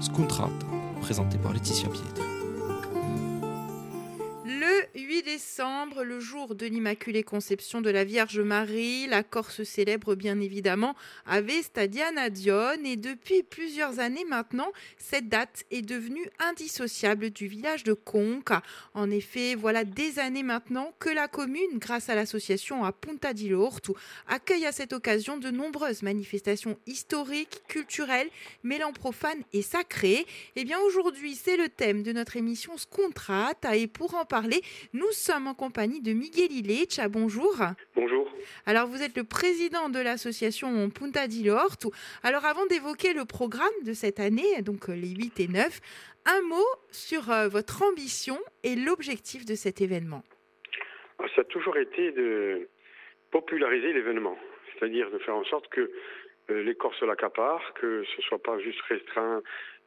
Scontrata, présenté par Laetitia Pietri. Le 8 décembre, le jour de l'Immaculée Conception de la Vierge Marie, la Corse célèbre bien évidemment Ave Stadiana Dion et depuis plusieurs années maintenant, cette date est devenue indissociable du village de Conca. En effet, voilà des années maintenant que la commune, grâce à l'association à Punta di Lorto, accueille à cette occasion de nombreuses manifestations historiques, culturelles, mêlant profanes et sacrées. Et bien aujourd'hui, c'est le thème de notre émission Scontrata et pour en parler, nous sommes en compagnie de Miguel Ilecha. Bonjour. Bonjour. Alors, vous êtes le président de l'association Punta di Lorto. Alors, avant d'évoquer le programme de cette année, donc euh, les 8 et 9, un mot sur euh, votre ambition et l'objectif de cet événement. Ah, ça a toujours été de populariser l'événement, c'est-à-dire de faire en sorte que euh, les Corses l'accaparent, que ce ne soit pas juste restreint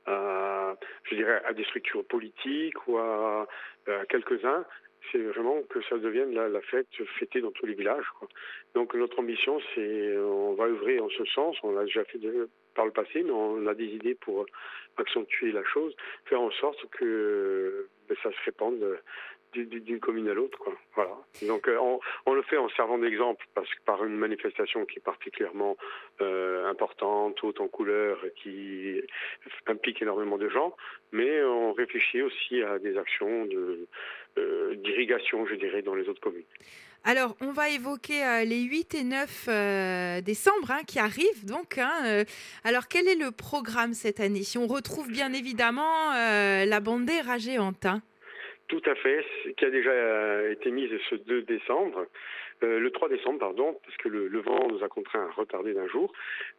à, je dirais, à des structures politiques ou à, à quelques-uns. C'est vraiment que ça devienne la, fête fêtée dans tous les villages. Donc notre ambition, c'est on va œuvrer en ce sens. On l'a déjà fait par le passé, mais on a des idées pour accentuer la chose, faire en sorte que ben, ça se répande d'une commune à l'autre. Voilà. Donc euh, on, le fait en servant d'exemple parce que par une manifestation qui est particulièrement euh, importante, haute en couleur, qui implique énormément de gens, mais on réfléchit aussi à des actions d'irrigation, euh, je dirais, dans les autres communes. Alors, on va évoquer les 8 et 9 euh, décembre hein, qui arrivent. Donc, hein, alors, quel est le programme cette année? Si on retrouve bien évidemment la bandiera géante. Hein. Tout à fait, qui a déjà été mise ce 2 décembre. Euh, le 3 décembre, pardon, parce que le, vent nous a contraints à retarder d'un jour.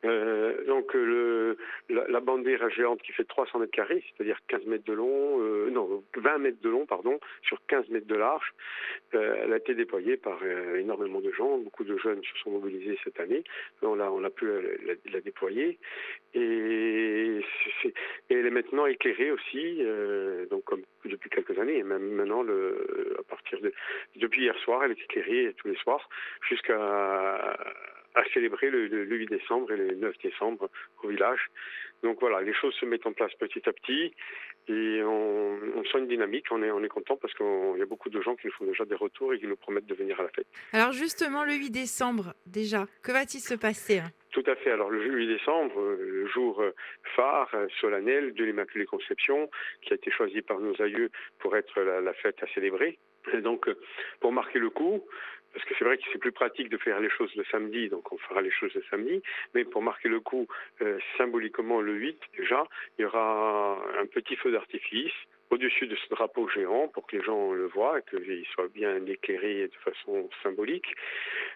Euh, donc la, la bandiera géante qui fait 300 mètres carrés, c'est-à-dire 15 mètres de long, euh, non, 20 mètres de long, pardon, sur 15 mètres de large, elle a été déployée par énormément de gens. Beaucoup de jeunes se sont mobilisés cette année. On a, pu la, déployer. Et, et, elle est maintenant éclairée aussi, donc comme depuis quelques années, et même maintenant, à partir de depuis hier soir, elle est éclairée tous les soirs jusqu'à célébrer le, le, le, 8 décembre et le 9 décembre au village. Donc voilà, les choses se mettent en place petit à petit et on, sent une dynamique. On est, on est content parce qu'il y a beaucoup de gens qui nous font déjà des retours et qui nous promettent de venir à la fête. Alors justement, le 8 décembre, déjà, que va-t-il se passer tout à fait. Alors le 8 décembre, le jour phare, solennel de l'Immaculée Conception, qui a été choisi par nos aïeux pour être la, fête à célébrer. Et donc, pour marquer le coup, parce que c'est vrai que c'est plus pratique de faire les choses le samedi, donc on fera les choses le samedi, mais pour marquer le coup, euh, symboliquement le 8 déjà, il y aura un petit feu d'artifice au-dessus de ce drapeau géant pour que les gens le voient et qu'il soit bien éclairé de façon symbolique.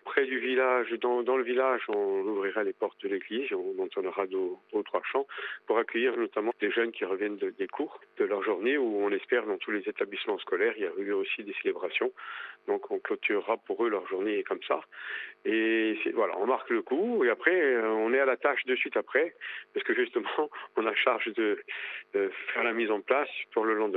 Près du village, dans, le village, on ouvrira les portes de l'église, on entonnera deux ou trois chants pour accueillir notamment des jeunes qui reviennent de, des cours de leur journée où on espère dans tous les établissements scolaires, il y a eu aussi des célébrations. Donc on clôturera pour eux leur journée comme ça. Et voilà, on marque le coup et après on est à la tâche de suite après parce que justement on a charge de, de faire la mise en place pour le lendemain,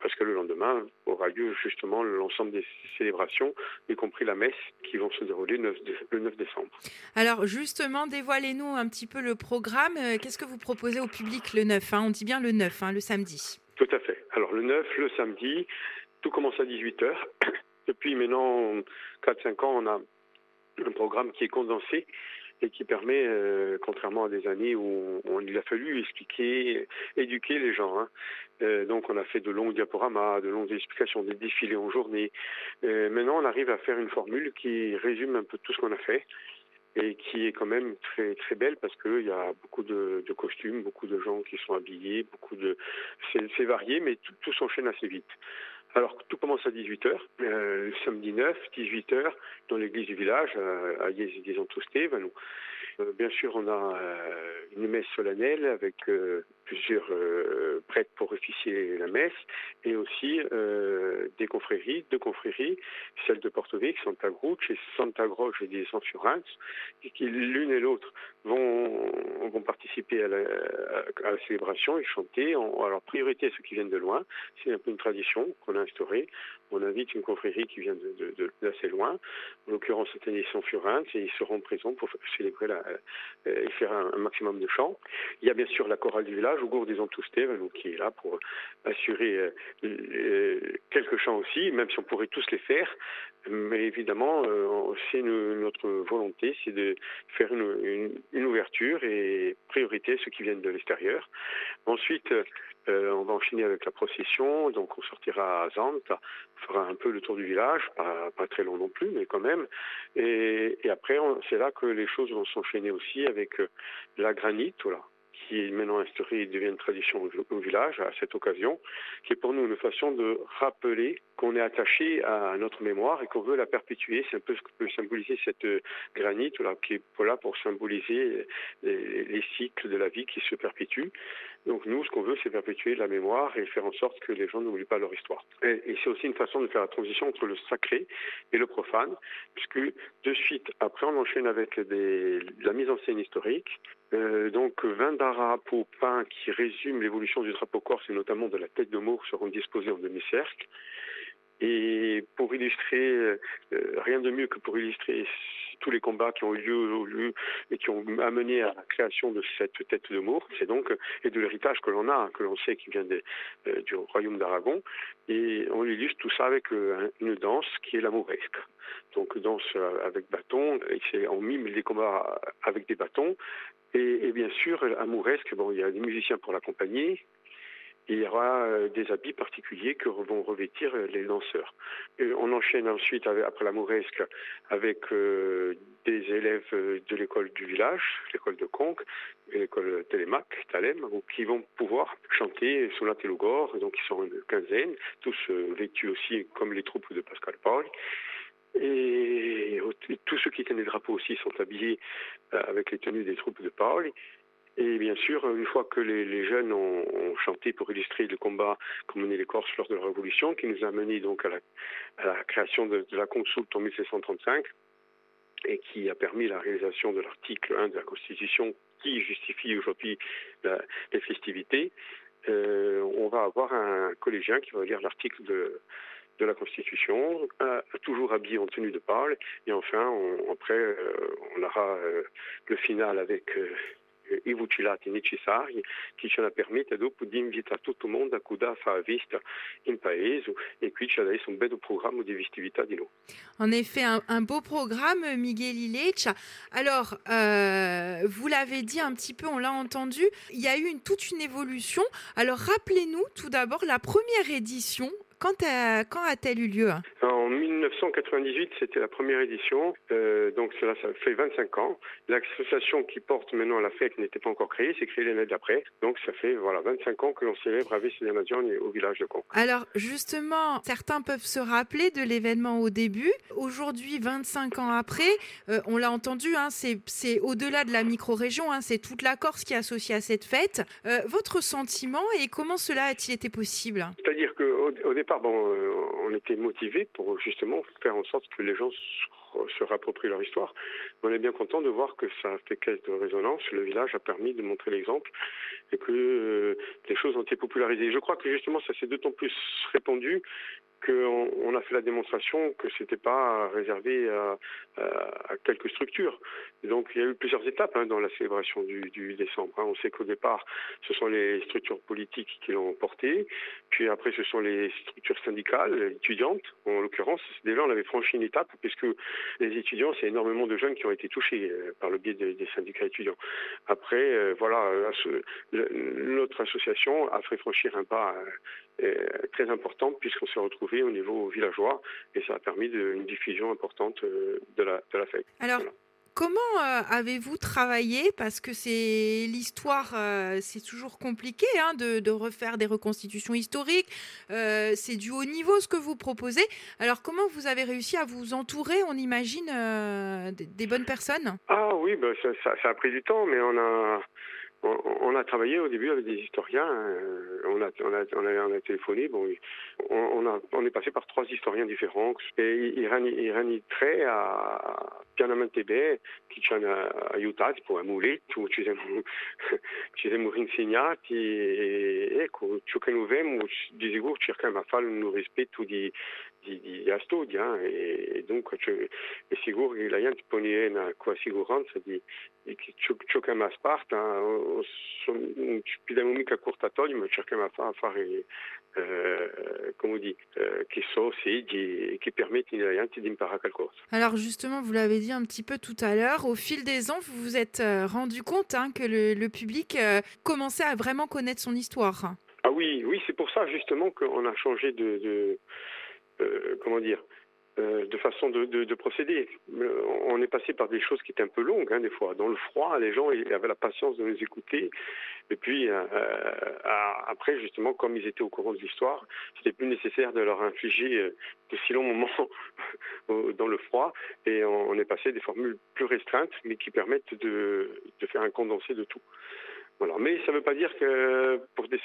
parce que le lendemain aura lieu justement l'ensemble des célébrations, y compris la messe, qui vont se dérouler le 9, le 9 décembre. Alors justement, dévoilez-nous un petit peu le programme. Qu'est-ce que vous proposez au public le 9 hein? On dit bien le 9, hein, le samedi. Tout à fait. Alors le 9, le samedi, tout commence à 18h. Depuis maintenant 4-5 ans, on a un programme qui est condensé et qui permet, euh, contrairement à des années où on, il a fallu expliquer, éduquer les gens. Hein. Euh, donc on a fait de longs diaporamas, de longues explications, des défilés en journée. Euh, maintenant on arrive à faire une formule qui résume un peu tout ce qu'on a fait et qui est quand même très très belle parce qu'il y a beaucoup de, de, costumes, beaucoup de gens qui sont habillés, beaucoup de c'est varié mais tout s'enchaîne assez vite. Alors tout commence à 18h, euh, samedi 9, 18h, dans l'église du village, à, à Yes des Stevano. Euh, bien sûr, on a euh, une messe solennelle avec euh, plusieurs euh, prêtres pour officier la messe et aussi euh, des confréries, deux confréries, celle de Porto Vecchio, Santa Croce et Santa Croce et des Sanfurans, et qui l'une et l'autre vont, participer à la, célébration et chanter. Alors, priorité à ceux qui viennent de loin. C'est un peu une tradition qu'on a instaurée. On invite une confrérie qui vient d'assez loin. En l'occurrence, cette année, ils et ils seront présents pour célébrer euh, et faire un, maximum de chants. Il y a bien sûr la chorale du village, au gour des Antoustèves, donc qui est là pour assurer euh, euh, quelques chants aussi, même si on pourrait tous les faire. Mais évidemment, c'est notre volonté, c'est de faire une, ouverture et priorité ceux qui viennent de l'extérieur. Ensuite, euh, on va enchaîner avec la procession, donc on sortira à Zante, on fera un peu le tour du village, pas, très long non plus, mais quand même. Et, après, c'est là que les choses vont s'enchaîner aussi avec euh, la granite, qui est maintenant instaurée et devient une tradition au, village à cette occasion, qui est pour nous une façon de rappeler qu'on est attaché à notre mémoire et qu'on veut la perpétuer. C'est un peu ce que peut symboliser cette euh, granite, là, qui est là pour symboliser les, cycles de la vie qui se perpétuent. Donc nous, ce qu'on veut, c'est perpétuer la mémoire et faire en sorte que les gens n'oublient pas leur histoire. Et, c'est aussi une façon de faire la transition entre le sacré et le profane, puisque de suite, après, on enchaîne avec des, la mise en scène historique. Euh, donc 20 drapeaux peints qui résument l'évolution du drapeau corse et notamment de la tête de mort seront disposés en demi-cercle. Et pour illustrer, euh, rien de mieux que pour illustrer tous les combats qui ont eu lieu, et qui ont amené à la création de cette tête de mort, c'est donc et de l'héritage que l'on a, que l'on sait qui vient euh, du royaume d'Aragon, et on illustre tout ça avec euh, une danse qui est l'amouresque. Donc danse avec bâton, et on mime les combats avec des bâtons, et, bien sûr, amouresque, bon, il y a des musiciens pour l'accompagner, il y aura euh, des habits particuliers que vont revêtir euh, les danseurs. on enchaîne ensuite, après la mouresque, avec euh, des élèves de l'école du village, l'école de Conques, l'école Télémac, Talem, qui vont pouvoir chanter sur la Télogore, donc ils sont une quinzaine, tous vêtus aussi comme les troupes de Pascal Paul. Et tous ceux qui tiennent les drapeaux aussi sont habillés avec les tenues des troupes de Paul. Et bien sûr, une fois que les, jeunes ont, chanté pour illustrer le combat qu'ont mené les Corses lors de la Révolution, qui nous a mené donc à la, création de, la consulte en 1735, et qui a permis la réalisation de l'article 1 de la Constitution qui justifie aujourd'hui les festivités, euh, on va avoir un collégien qui va lire l'article de, la Constitution, euh, toujours habillé en tenue de parle, et enfin, après, euh, on aura le final avec i vucilati necessari che ce la permette dopo di invitare tutto il mondo a a fare vista in paese e qui c'è adesso un bel programma di festività di nous. En effet, un, un beau programme, Miguel Ilech. Alors, euh, vous l'avez dit un petit peu, on l'a entendu, il y a eu une, toute une évolution. Alors, rappelez-nous tout d'abord la première édition quand, a-t-elle eu lieu En 1998, c'était la première édition. Euh, donc cela, ça fait 25 ans. L'association qui porte maintenant la fête n'était pas encore créée, c'est créée l'année d'après. Donc ça fait voilà 25 ans que l'on célèbre Avis et au village de Conques. Alors justement, certains peuvent se rappeler de l'événement au début. Aujourd'hui, 25 ans après, euh, on l'a entendu, hein, c'est au-delà de la micro-région, hein, c'est toute la Corse qui est associée à cette fête. Euh, votre sentiment et comment cela a-t-il été possible? C'est-à-dire qu'au au départ, euh, on était motivés pour justement faire en sorte que les gens se rapproprient leur histoire. On est bien content de voir que ça a fait caisse de résonance. Le village a permis de montrer l'exemple et que euh, les choses ont été popularisées. Je crois que justement ça s'est d'autant plus répandu qu'on on a fait la démonstration que c'était pas réservé à, à, quelques structures. donc il y a eu plusieurs étapes hein, dans la célébration du, du décembre. Hein. On sait qu'au départ, ce sont les structures politiques qui l'ont porté, puis après ce sont les structures syndicales, étudiantes en l'occurrence. Dès là, on avait franchi une étape puisque les étudiants, c'est énormément de jeunes qui ont été touchés euh, par le biais des syndicats étudiants. Après, euh, voilà, notre association a fait franchir un pas euh, très important puisqu'on s'est retrouvé au niveau villageois et ça a permis une diffusion importante de la, de la fête. Alors, Comment euh, avez-vous travaillé? Parce que c'est l'histoire, euh, c'est toujours compliqué hein, de, refaire des reconstitutions historiques. Euh, c'est du haut niveau ce que vous proposez. Alors comment vous avez réussi à vous entourer, on imagine, des, bonnes personnes? Ah oui, bah, ça, a pris du temps, mais on a on, a travaillé au début avec des historiens. Euh, on, a, on, a, on, a, téléphoné. Bon, on, a, on est passé par trois historiens différents. Et Irani Très à Pianamente qui c'è aiutati poi a muletto, ci siamo, ci siamo insegnati e ecco, ciò che noi abbiamo di sicuro cerchiamo di fare un rispetto di, di, di a studia e, e dunque cioè, è sicuro che la gente pone una sicurezza di, di che ciò, ciò che mi sparta non ci pigliamo mica cortatori ma cerchiamo di fare euh, comme on dit, euh, qui sont aussi qui, qui permettent d'imparare quelque chose. Alors justement, vous l'avez dit un petit peu tout à l'heure, au fil des ans, vous vous êtes euh, rendu compte hein, que le, le public euh, commençait à vraiment connaître son histoire. Ah oui, oui, c'est pour ça justement qu'on a changé de, de euh, comment dire, de façon de, de, de, procéder. On est passé par des choses qui étaient un peu longues, hein, des fois. Dans le froid, les gens avaient la patience de nous écouter. Et puis, euh, après, justement, comme ils étaient au courant de l'histoire, c'était plus nécessaire de leur infliger euh, de si longs moments dans le froid. Et on, est passé des formules plus restreintes, mais qui permettent de faire un condensé de tout. Voilà. Mais ça ne veut pas dire que pour des,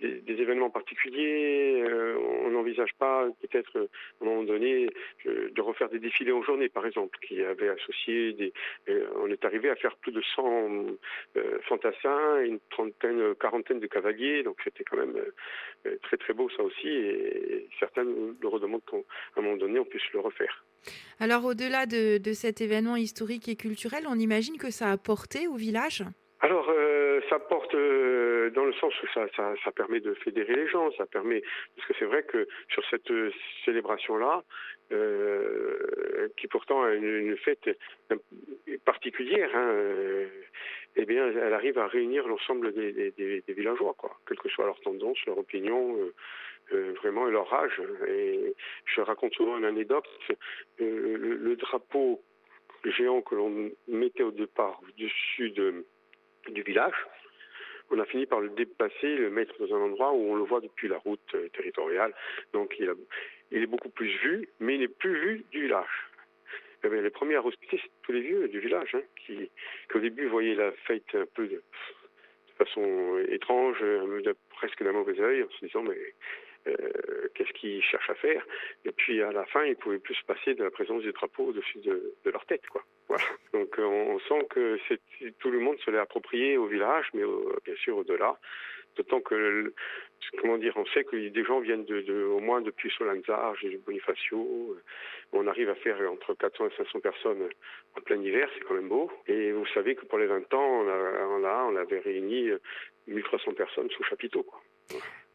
des, des événements particuliers, euh, on n'envisage pas peut-être à un moment donné de refaire des défilés en journée, par exemple, qui avaient associé des. Euh, on est arrivé à faire plus de 100 euh, fantassins, une trentaine, quarantaine de cavaliers, donc c'était quand même euh, très très beau ça aussi, et, certains le redemandent qu'à un moment donné on puisse le refaire. Alors au-delà de, de cet événement historique et culturel, on imagine que ça a porté au village? Alors, ça porte euh, dans le sens où ça, permet de fédérer les gens, ça permet parce que c'est vrai que sur cette euh, célébration-là, euh, qui pourtant est une, fête particulière, hein, eh bien, elle arrive à réunir l'ensemble des, villageois, quoi, quelle que soit leur tendance, leur opinion. vraiment leur âge. Je raconte souvent une anecdote. Le, drapeau géant que l'on mettait au départ au-dessus de, du village. On a fini par le dépasser, le mettre dans un endroit où on le voit depuis la route euh, territoriale. Donc il, est beaucoup plus vu, mais il n'est plus vu du village. Eh bien, les premiers à hospiter, c'est tous les vieux du village, hein, qui, au début voyaient la fête un peu de, façon étrange, de, presque d'un mauvais œil, en se disant mais euh, qu'est-ce qu'ils cherchent à faire? Et puis à la fin, ils pouvaient plus se passer de la présence du drapeau au-dessus de, de, leur tête, quoi. Voilà. Donc on, on sent que tout le monde se l'est approprié au village, mais au, bien sûr au-delà. D'autant que, comment dire, on sait que des gens viennent de, au moins depuis Solanzar, Bonifacio. On arrive à faire entre 400 et 500 personnes en plein hiver, c'est quand même beau. Et vous savez que pour les 20 ans, on, on, a, avait réuni 1300 personnes sous chapiteau.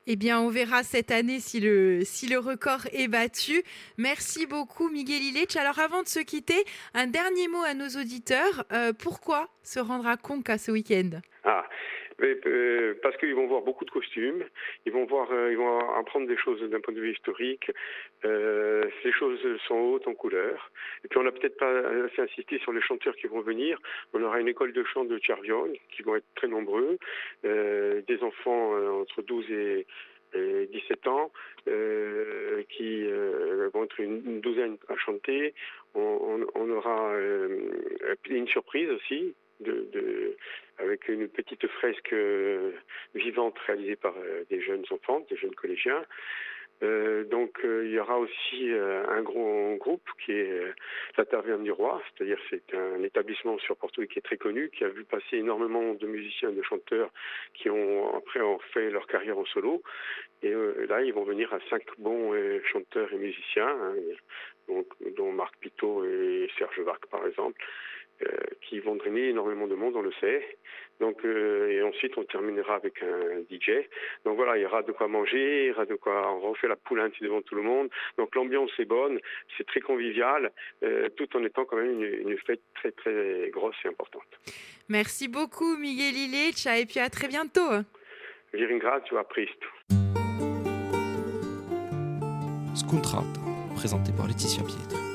Eh bien, on verra cette année si le, si le record est battu. Merci beaucoup, Miguel Illich. Alors, avant de se quitter, un dernier mot à nos auditeurs. Euh, pourquoi se rendre à Conca ce week-end? Ah, euh, parce qu'ils vont voir beaucoup de costumes, ils vont voir, euh, ils vont apprendre des choses d'un point de vue historique. Ces choses sont hautes en couleur. Et puis on n'a peut-être pas assez insisté sur les chanteurs qui vont venir. On aura une école de chant de Tchervion qui vont être très nombreux, euh, des enfants euh, entre 12 et et 17 ans, euh, qui vont être une, douzaine à chanter. On, aura une surprise aussi, avec une petite fresque vivante réalisée par des jeunes enfants, des jeunes collégiens. Euh, donc euh, il y aura aussi euh, un gros groupe qui est la Taverne du Roi, c'est-à-dire c'est un établissement sur Porto qui est très connu, qui a vu passer énormément de musiciens de chanteurs qui ont après ont fait leur carrière en solo. Et là ils vont venir à cinq bons chanteurs et musiciens, hein, dont Marc Pitot et Serge Varc par exemple. Qui vont drainer énormément de monde, on le sait. Donc, euh, et ensuite, on terminera avec un DJ. Donc voilà, il y aura de quoi manger, il y aura de quoi. On refait la poulinte devant tout le monde. Donc l'ambiance est bonne, c'est très convivial, euh, tout en étant quand même une, une, fête très très grosse et importante. Merci beaucoup, Miguel Illich, et puis à très bientôt. Vi ringrazio, a presto. Scontrata, présenté par Laetitia Pietri.